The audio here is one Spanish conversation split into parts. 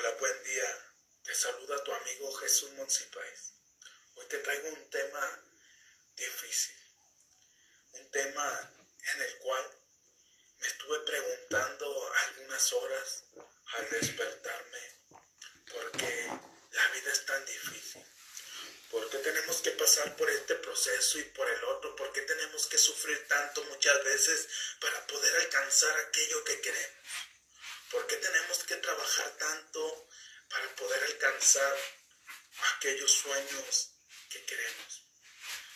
Hola, buen día. Te saluda tu amigo Jesús Monsipáez. Hoy te traigo un tema difícil. Un tema en el cual me estuve preguntando algunas horas al despertarme por qué la vida es tan difícil. ¿Por qué tenemos que pasar por este proceso y por el otro? ¿Por qué tenemos que sufrir tanto muchas veces para poder alcanzar aquello que queremos? ¿Por qué tenemos que trabajar tanto para poder alcanzar aquellos sueños que queremos?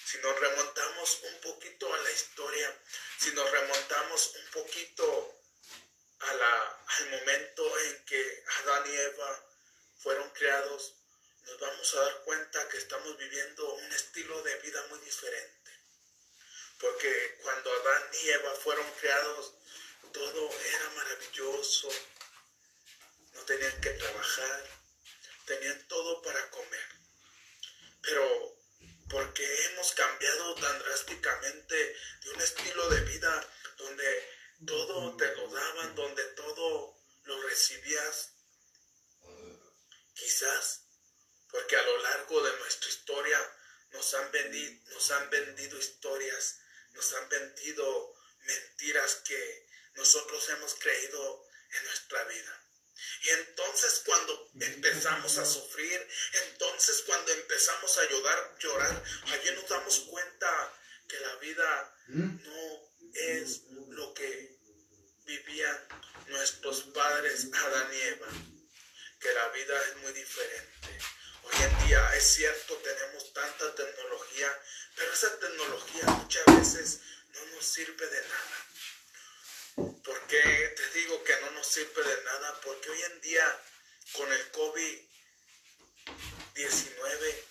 Si nos remontamos un poquito a la historia, si nos remontamos un poquito a la, al momento en que Adán y Eva fueron creados, nos vamos a dar cuenta que estamos viviendo un estilo de vida muy diferente. Porque cuando Adán y Eva fueron creados, todo era maravilloso. No tenían que trabajar, tenían todo para comer. Pero porque hemos cambiado tan drásticamente de un estilo de vida donde todo te lo daban, donde todo lo recibías, quizás porque a lo largo de nuestra historia nos han vendido, nos han vendido historias, nos han vendido mentiras que nosotros hemos creído en nuestra vida. Y entonces cuando empezamos a sufrir, entonces cuando empezamos a llorar, llorar, allí nos damos cuenta que la vida no es lo que vivían nuestros padres Adán y Eva, que la vida es muy diferente. Hoy en día es cierto, tenemos tanta tecnología, pero esa tecnología muchas veces no nos sirve de nada. ¿Por qué te digo que no nos sirve de nada? Porque hoy en día con el COVID-19,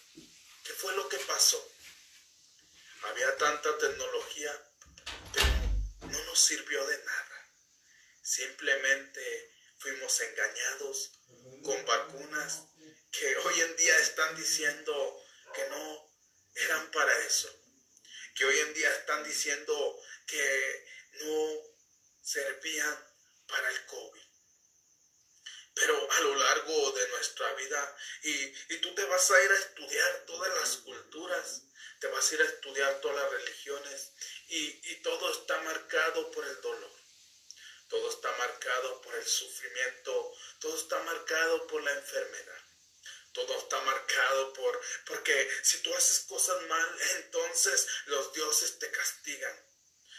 ¿qué fue lo que pasó? Había tanta tecnología, pero no nos sirvió de nada. Simplemente fuimos engañados con vacunas que hoy en día están diciendo que no eran para eso. Que hoy en día están diciendo que no servían para el COVID. Pero a lo largo de nuestra vida, y, tú te vas a ir a estudiar todas las culturas, te vas a ir a estudiar todas las religiones, y, y todo está marcado por el dolor, todo está marcado por el sufrimiento, todo está marcado por la enfermedad. Todo está marcado por, porque si tú haces cosas mal, entonces los dioses te castigan.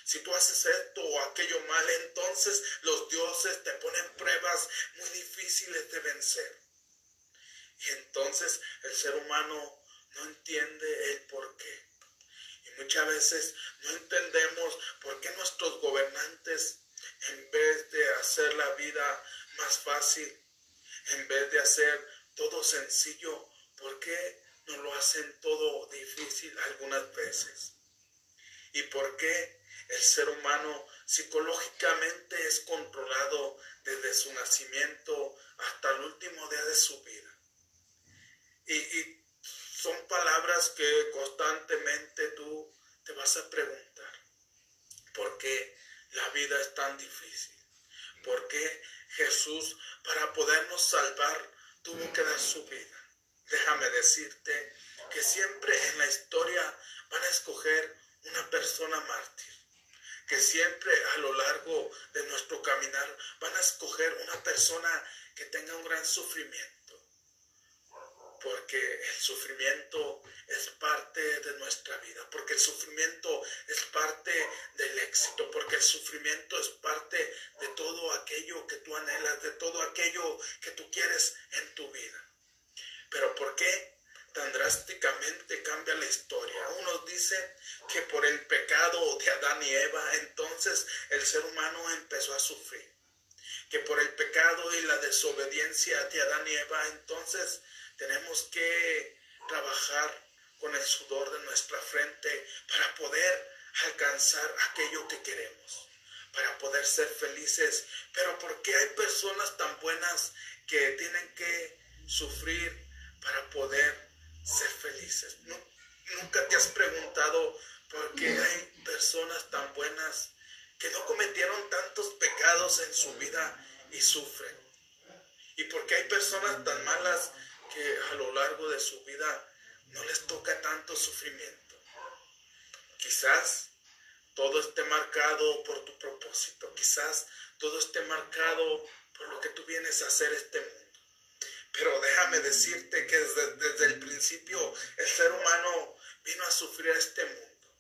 Si tú haces esto o aquello mal, entonces los dioses te ponen pruebas muy difíciles de vencer. Y entonces el ser humano no entiende el por qué. Y muchas veces no entendemos por qué nuestros gobernantes, en vez de hacer la vida más fácil, en vez de hacer todo sencillo, ¿por qué no lo hacen todo difícil algunas veces? ¿Y por qué el ser humano psicológicamente es controlado desde su nacimiento hasta el último día de su vida. Y, son palabras que constantemente tú te vas a preguntar. ¿Por qué la vida es tan difícil? ¿Por qué Jesús, para podernos salvar, tuvo que dar su vida? Déjame decirte que siempre en la historia van a escoger una persona mártir que siempre a lo largo de nuestro caminar van a escoger una persona que tenga un gran sufrimiento. Porque el sufrimiento es parte de nuestra vida, porque el sufrimiento es parte del éxito, porque el sufrimiento es parte de todo aquello que tú anhelas, de todo aquello que tú quieres en tu vida. Pero ¿por qué? Tan drásticamente cambia la historia. Unos dicen que por el pecado de Adán y Eva, entonces el ser humano empezó a sufrir. Que por el pecado y la desobediencia de Adán y Eva, entonces tenemos que trabajar con el sudor de nuestra frente para poder alcanzar aquello que queremos, para poder ser felices. Pero ¿por qué hay personas tan buenas que tienen que sufrir para poder ser felices. nunca te has preguntado por qué hay personas tan buenas que no cometieron tantos pecados en su vida y sufren. Y porque hay personas tan malas que a lo largo de su vida no les toca tanto sufrimiento. Quizás todo esté marcado por tu propósito, quizás todo esté marcado por lo que tú vienes a hacer este mundo. Pero déjame decirte que desde, el principio el ser humano vino a sufrir a este mundo.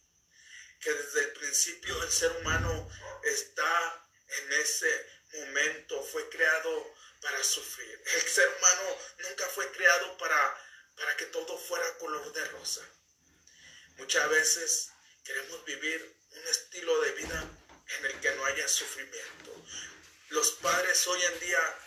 Que desde el principio el ser humano está en ese momento, fue creado para sufrir. El ser humano nunca fue creado para, para que todo fuera color de rosa. Muchas veces queremos vivir un estilo de vida en el que no haya sufrimiento. Los padres hoy en día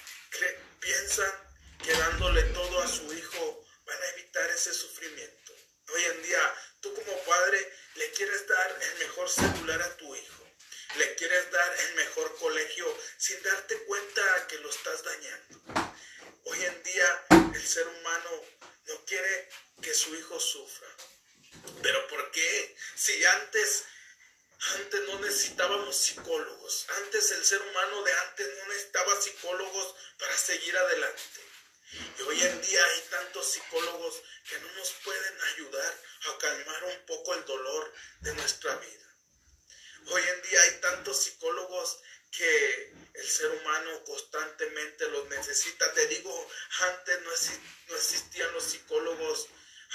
piensan que dándole todo a su hijo van a evitar ese sufrimiento. Hoy en día tú como padre le quieres dar el mejor celular a tu hijo le quieres dar el mejor colegio sin darte cuenta que lo estás dañando. Hoy en día el ser humano no quiere que su hijo sufra. Pero ¿por qué? Si antes antes no necesitábamos psicólogos. Antes el ser humano de antes no necesitaba psicólogos para seguir adelante. Y hoy en día hay tantos psicólogos que no nos pueden ayudar a calmar un poco el dolor de nuestra vida. Hoy en día hay tantos psicólogos que el ser humano constantemente los necesita. Te digo, antes no, existían los psicólogos,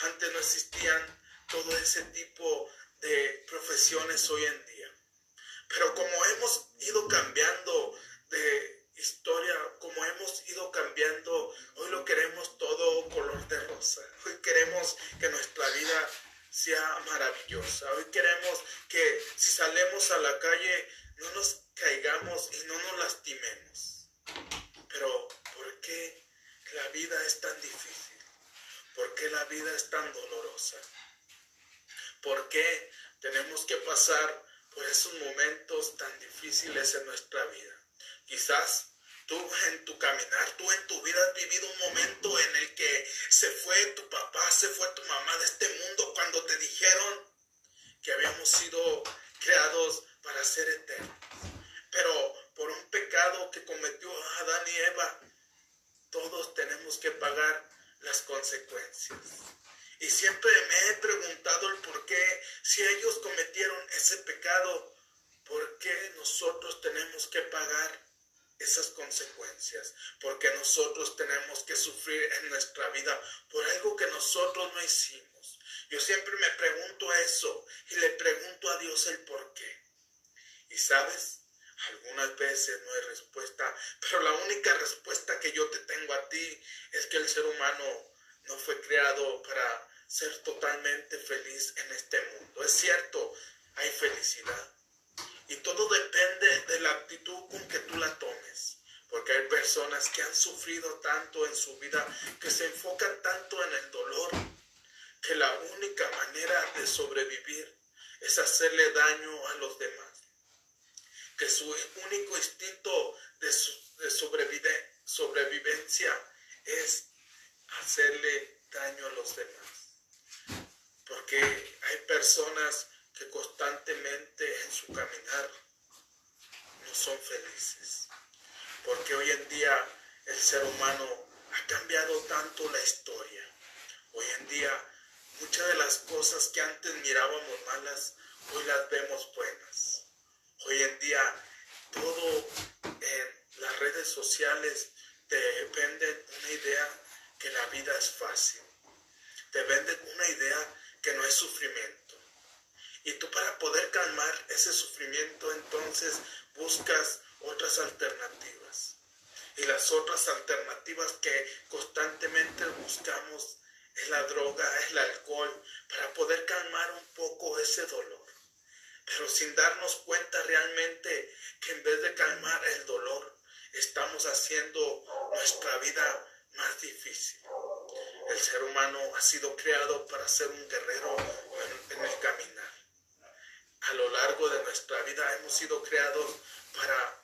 antes no existían todo ese tipo de profesiones hoy en día. Pero como hemos ido cambiando de historia, como hemos ido cambiando, hoy lo queremos todo color de rosa. Hoy queremos que nuestra vida sea maravillosa. Hoy queremos que si salemos a la calle no nos caigamos y no nos lastimemos. Pero ¿por qué la vida es tan difícil? ¿Por qué la vida es tan dolorosa? ¿Por qué tenemos que pasar por esos momentos tan difíciles en nuestra vida? Quizás Tú en tu caminar, tú en tu vida has vivido un momento en el que se fue tu papá, se fue tu mamá de este mundo cuando te dijeron que habíamos sido creados para ser eternos. Pero por un pecado que cometió Adán y Eva, todos tenemos que pagar las consecuencias. Y siempre me he preguntado el por qué, si ellos cometieron ese pecado, ¿por qué nosotros tenemos que pagar esas consecuencias, porque nosotros tenemos que sufrir en nuestra vida por algo que nosotros no hicimos. Yo siempre me pregunto eso y le pregunto a Dios el por qué. Y sabes, algunas veces no hay respuesta, pero la única respuesta que yo te tengo a ti es que el ser humano no fue creado para ser totalmente feliz en este mundo. Es cierto, hay felicidad, y todo depende de la actitud con que tú la tomes. Porque hay personas que han sufrido tanto en su vida, que se enfocan tanto en el dolor, que la única manera de sobrevivir es hacerle daño a los demás. Que su único instinto de, sobrevivencia es hacerle daño a los demás. Porque hay personas que constantemente en su caminar no son felices. Porque hoy en día el ser humano ha cambiado tanto la historia. Hoy en día muchas de las cosas que antes mirábamos malas, hoy las vemos buenas. Hoy en día todo en las redes sociales te venden una idea que la vida es fácil. Te venden una idea que no es sufrimiento. Y tú para poder calmar ese sufrimiento entonces buscas otras alternativas. Y las otras alternativas que constantemente buscamos es la droga, es el alcohol, para poder calmar un poco ese dolor. Pero sin darnos cuenta realmente que en vez de calmar el dolor, estamos haciendo nuestra vida más difícil. El ser humano ha sido creado para ser un guerrero en, el caminar a lo largo de nuestra vida hemos sido creados para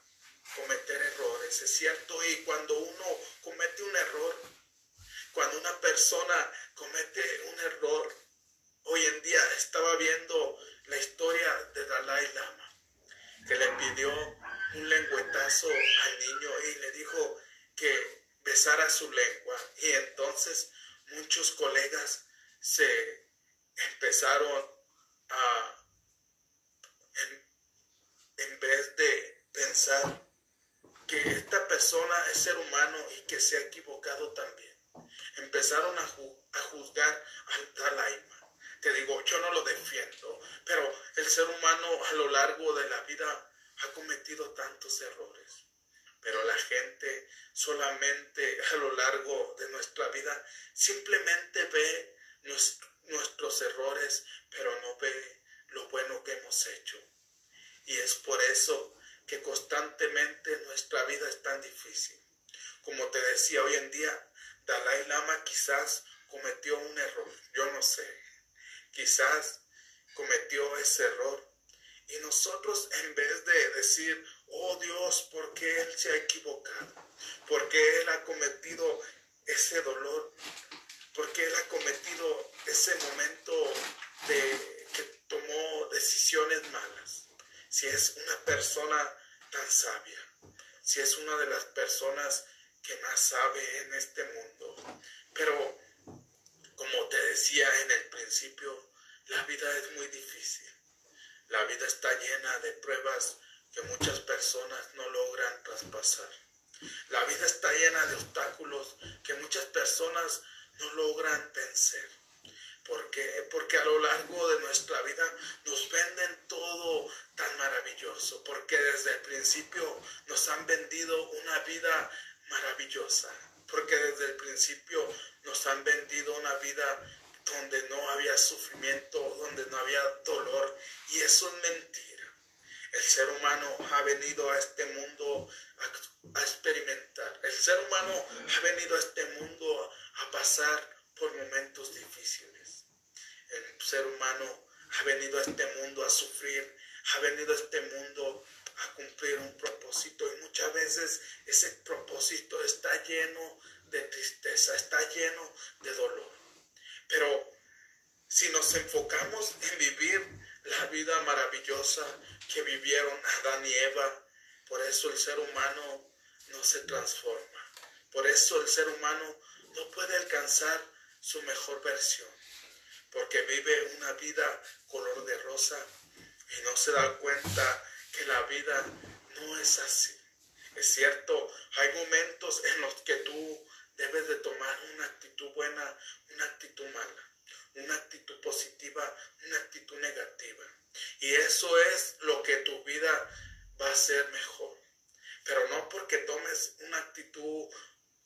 cometer errores, es cierto, y cuando uno comete un error, cuando una persona comete un error, hoy en día estaba viendo la historia de Dalai Lama, que le pidió un lengüetazo al niño y le dijo que besara su lengua. Y entonces muchos colegas se empezaron a, en, vez de pensar que esta persona es ser humano y que se ha equivocado también, empezaron a, a juzgar al Dalaima. Te digo, yo no lo defiendo, pero el ser humano a lo largo de la vida ha cometido tantos errores. Pero la gente solamente a lo largo de nuestra vida simplemente ve nuestros errores, pero no ve lo bueno que hemos hecho. Y es por eso que constantemente nuestra vida es tan difícil. Como te decía hoy en día, Dalai Lama quizás cometió un error, yo no sé, quizás cometió ese error. Y nosotros en vez de decir, oh Dios, ¿por qué Él se ha equivocado? ¿Por qué Él ha cometido ese dolor? ¿Por qué Él ha cometido ese momento de que tomó decisiones malas? Si es una persona tan sabia, si es una de las personas que más sabe en este mundo. Pero, como te decía en el principio, la vida es muy difícil. La vida está llena de pruebas que muchas personas no logran traspasar. La vida está llena de obstáculos que muchas personas no logran vencer. ¿Por qué? Porque a lo largo de nuestra vida nos venden todo tan maravilloso, porque desde el principio nos han vendido una vida maravillosa, porque desde el principio nos han vendido una vida donde no había sufrimiento, donde no había dolor, y eso es mentira. El ser humano ha venido a este mundo a, experimentar. El ser humano ha venido a este mundo a pasar por momentos difíciles. El ser humano ha venido a este mundo a sufrir, ha venido a este mundo a cumplir un propósito y muchas veces ese propósito está lleno de tristeza, está lleno de dolor. Pero si nos enfocamos en vivir la vida maravillosa que vivieron Adán y Eva, por eso el ser humano no se transforma. Por eso el ser humano no puede alcanzar su mejor versión, porque vive una vida color de rosa y no se da cuenta que la vida no es así. Es cierto, hay momentos en los que tú debes de tomar una actitud buena, una actitud mala, una actitud positiva, una actitud negativa. Y eso es lo que tu vida va a ser mejor. Pero no porque tomes una actitud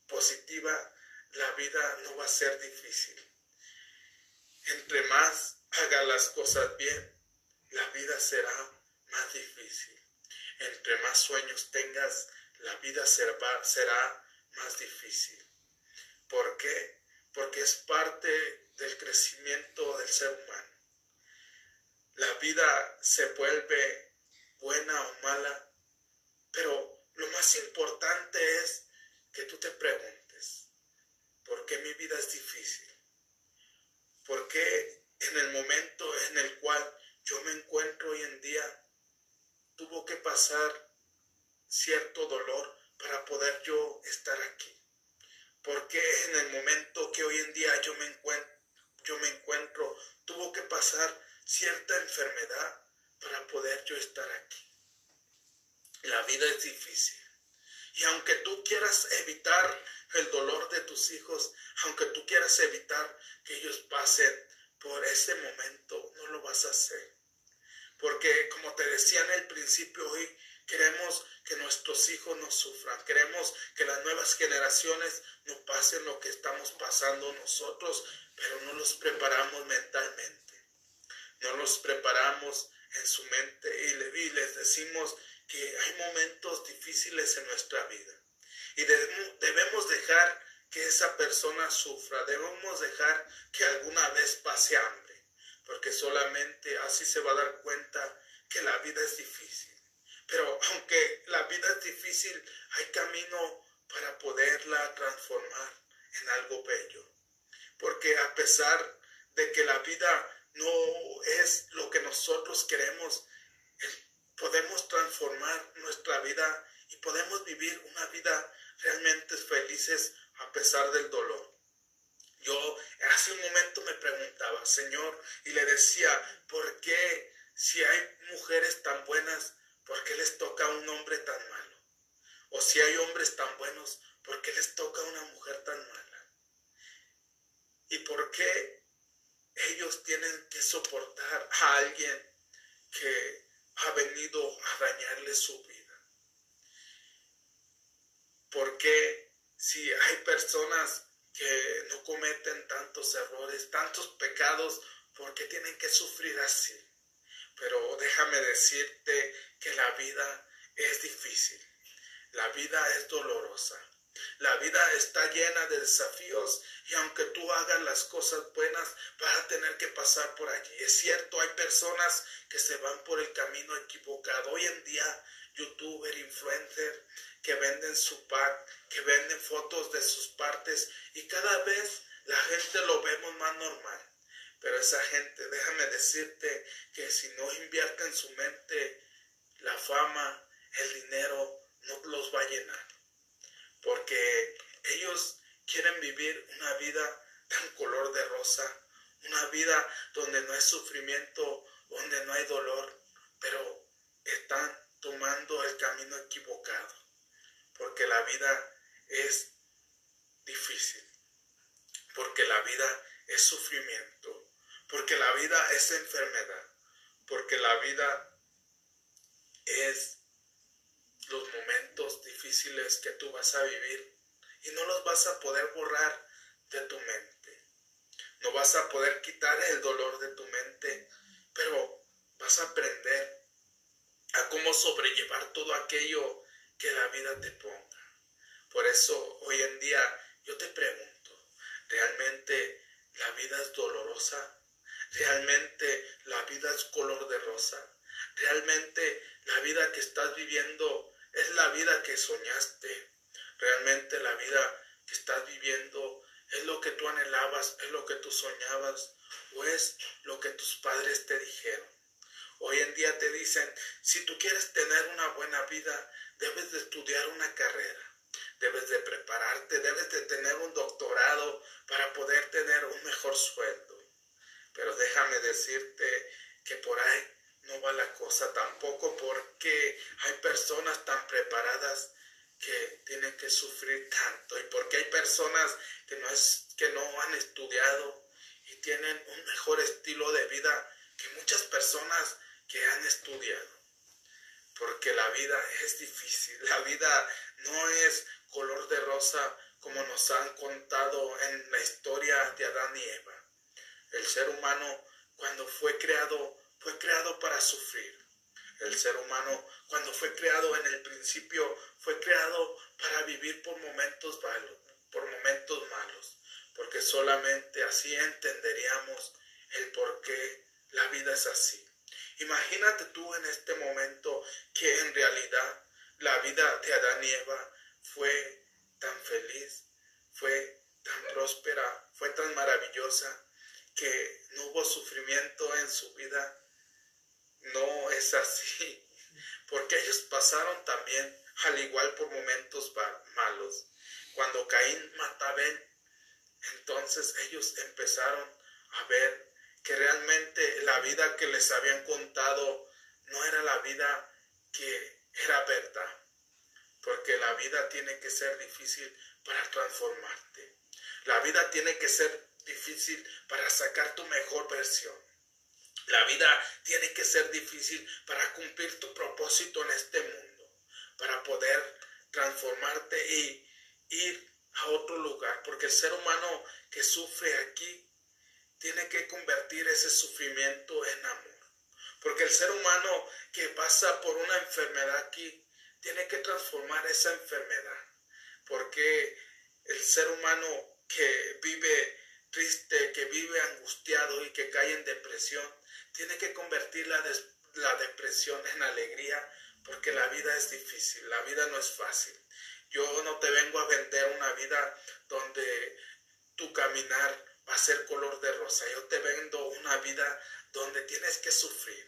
positiva, la vida no va a ser difícil. Entre más hagas las cosas bien, la vida será más difícil. Entre más sueños tengas, la vida será, será más difícil. ¿Por qué? Porque es parte del crecimiento del ser humano. La vida se vuelve buena o mala, pero lo más importante es que tú te preguntes, ¿por qué mi vida es difícil? ¿Por qué en el momento en el cual yo me encuentro hoy en día tuvo que pasar cierto dolor para poder yo estar aquí? ¿Por qué en el momento que hoy en día yo me encuentro, yo me encuentro tuvo que pasar cierta enfermedad para poder yo estar aquí? La vida es difícil. Y aunque tú quieras evitar el dolor de tus hijos, aunque tú quieras evitar que ellos pasen por ese momento, no lo vas a hacer. Porque como te decía en el principio hoy, queremos que nuestros hijos no sufran, queremos que las nuevas generaciones no pasen lo que estamos pasando nosotros, pero no los preparamos mentalmente, no los preparamos en su mente. Y les decimos que hay momentos difíciles en nuestra vida. Y debemos dejar que esa persona sufra, debemos dejar que alguna vez pase hambre, porque solamente así se va a dar cuenta que la vida es difícil. Pero aunque la vida es difícil, hay camino para poderla transformar en algo bello. Porque a pesar de que la vida no es lo que nosotros queremos, podemos transformar nuestra vida y podemos vivir una vida realmente felices a pesar del dolor. Yo hace un momento me preguntaba, Señor, y le decía, ¿por qué si hay mujeres tan buenas, por qué les toca a un hombre tan malo? O si hay hombres tan buenos, ¿por qué les toca a una mujer tan mala? ¿Y por qué ellos tienen que soportar a alguien que ha venido a dañarles su vida? ¿Por qué si hay personas que no cometen tantos errores, tantos pecados, por qué tienen que sufrir así? Pero déjame decirte que la vida es difícil, la vida es dolorosa. La vida está llena de desafíos y aunque tú hagas las cosas buenas, vas a tener que pasar por allí. Es cierto, hay personas que se van por el camino equivocado. Hoy en día, youtuber, influencer, que venden su pack, que venden fotos de sus partes y cada vez la gente lo vemos más normal. Pero esa gente, déjame decirte que si no invierte en su mente la fama, el dinero, no los va a llenar. Porque ellos quieren vivir una vida tan color de rosa, una vida donde no hay sufrimiento, donde no hay dolor, pero están tomando el camino equivocado, porque la vida es difícil, porque la vida es sufrimiento, porque la vida es enfermedad, porque la vida es los momentos difíciles que tú vas a vivir y no los vas a poder borrar de tu mente. No vas a poder quitar el dolor de tu mente, pero vas a aprender a cómo sobrellevar todo aquello que la vida te ponga. Por eso hoy en día yo te pregunto, ¿realmente la vida es dolorosa? ¿Realmente la vida es color de rosa? ¿Realmente la vida que estás viviendo es la vida que soñaste? ¿Realmente la vida que estás viviendo es lo que tú anhelabas, es lo que tú soñabas o es lo que tus padres te dijeron? Hoy en día te dicen, si tú quieres tener una buena vida, debes de estudiar una carrera debes de prepararte, debes de tener un doctorado para poder tener un mejor sueldo. Pero déjame decirte que por ahí no va la cosa tampoco porque hay personas tan preparadas que tienen que sufrir tanto y porque hay personas que no, es, que no han estudiado y tienen un mejor estilo de vida que muchas personas que han estudiado. Porque la vida es difícil, la vida no es color de rosa como nos han contado en la historia de Adán y Eva. El ser humano cuando fue creado creado para sufrir. El ser humano cuando fue creado en el principio fue creado para vivir por momentos malos, por momentos malos, porque solamente así entenderíamos el por qué la vida es así. Imagínate tú en este momento que en realidad la vida de Adán y Eva fue tan feliz, fue tan próspera, fue tan maravillosa, que no hubo sufrimiento en su vida. No es así, porque ellos pasaron también al igual por momentos malos. Cuando Caín mata a entonces ellos empezaron a ver que realmente la vida que les habían contado no era la vida que era verdad porque la vida tiene que ser difícil para transformarte. La vida tiene que ser difícil para sacar tu mejor versión. La vida tiene que ser difícil para cumplir tu propósito en este mundo, para poder transformarte y ir a otro lugar, porque el ser humano que sufre aquí tiene que convertir ese sufrimiento en amor, porque el ser humano que pasa por una enfermedad aquí tiene que transformar esa enfermedad, porque el ser humano que vive triste, que vive angustiado y que cae en depresión, tiene que convertir la, la depresión en alegría, porque la vida es difícil, la vida no es fácil. Yo no te vengo a vender una vida donde tu caminar va a ser color de rosa. Yo te vendo una vida donde tienes que sufrir,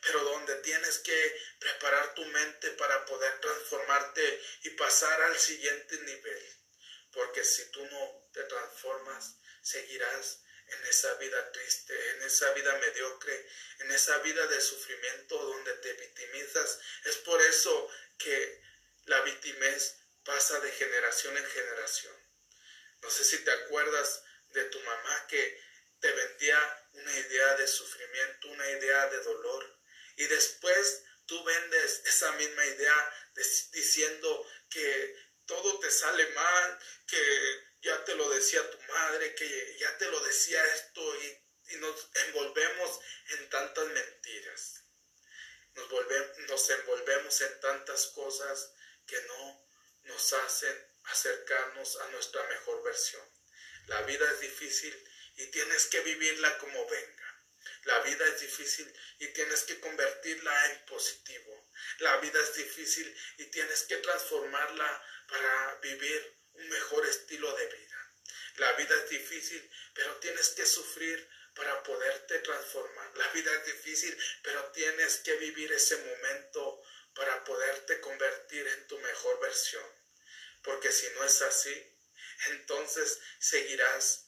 pero donde tienes que preparar tu mente para poder transformarte y pasar al siguiente nivel. Porque si tú no te transformas, seguirás en esa vida triste, en esa vida mediocre, en esa vida de sufrimiento donde te victimizas. Es por eso que la victimez pasa de generación en generación. No sé si te acuerdas de tu mamá que te vendía una idea de sufrimiento, una idea de dolor, y después tú vendes esa misma idea diciendo que todo te sale mal, que ya te lo decía tu madre, que ya te lo decía esto y, nos envolvemos en tantas mentiras. Nos, nos envolvemos en tantas cosas que no nos hacen acercarnos a nuestra mejor versión. La vida es difícil y tienes que vivirla como venga. La vida es difícil y tienes que convertirla en positivo. La vida es difícil y tienes que transformarla para vivir un mejor estilo de vida. La vida es difícil, pero tienes que sufrir para poderte transformar. La vida es difícil, pero tienes que vivir ese momento para poderte convertir en tu mejor versión. Porque si no es así, entonces seguirás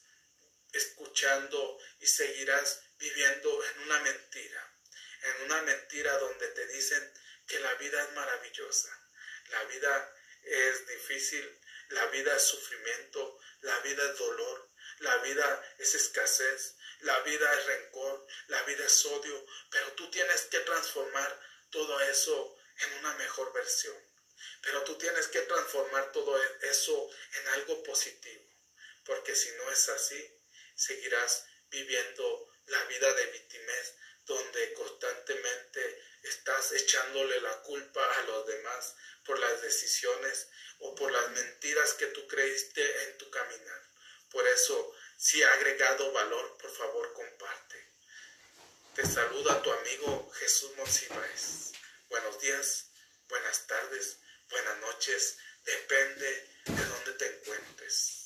escuchando y seguirás viviendo en una mentira, en una mentira donde te dicen que la vida es maravillosa, la vida es difícil, la vida es sufrimiento, la vida es dolor, la vida es escasez, la vida es rencor, la vida es odio, pero tú tienes que transformar todo eso en una mejor versión. Pero tú tienes que transformar todo eso en algo positivo, porque si no es así, seguirás viviendo la vida de víctimas donde constantemente estás echándole la culpa a los demás por las decisiones o por las mentiras que tú creíste en tu caminar. Por eso, si ha agregado valor, por favor comparte. Te saluda tu amigo Jesús Monsiváis. Buenos días, buenas tardes, buenas noches, depende de dónde te encuentres.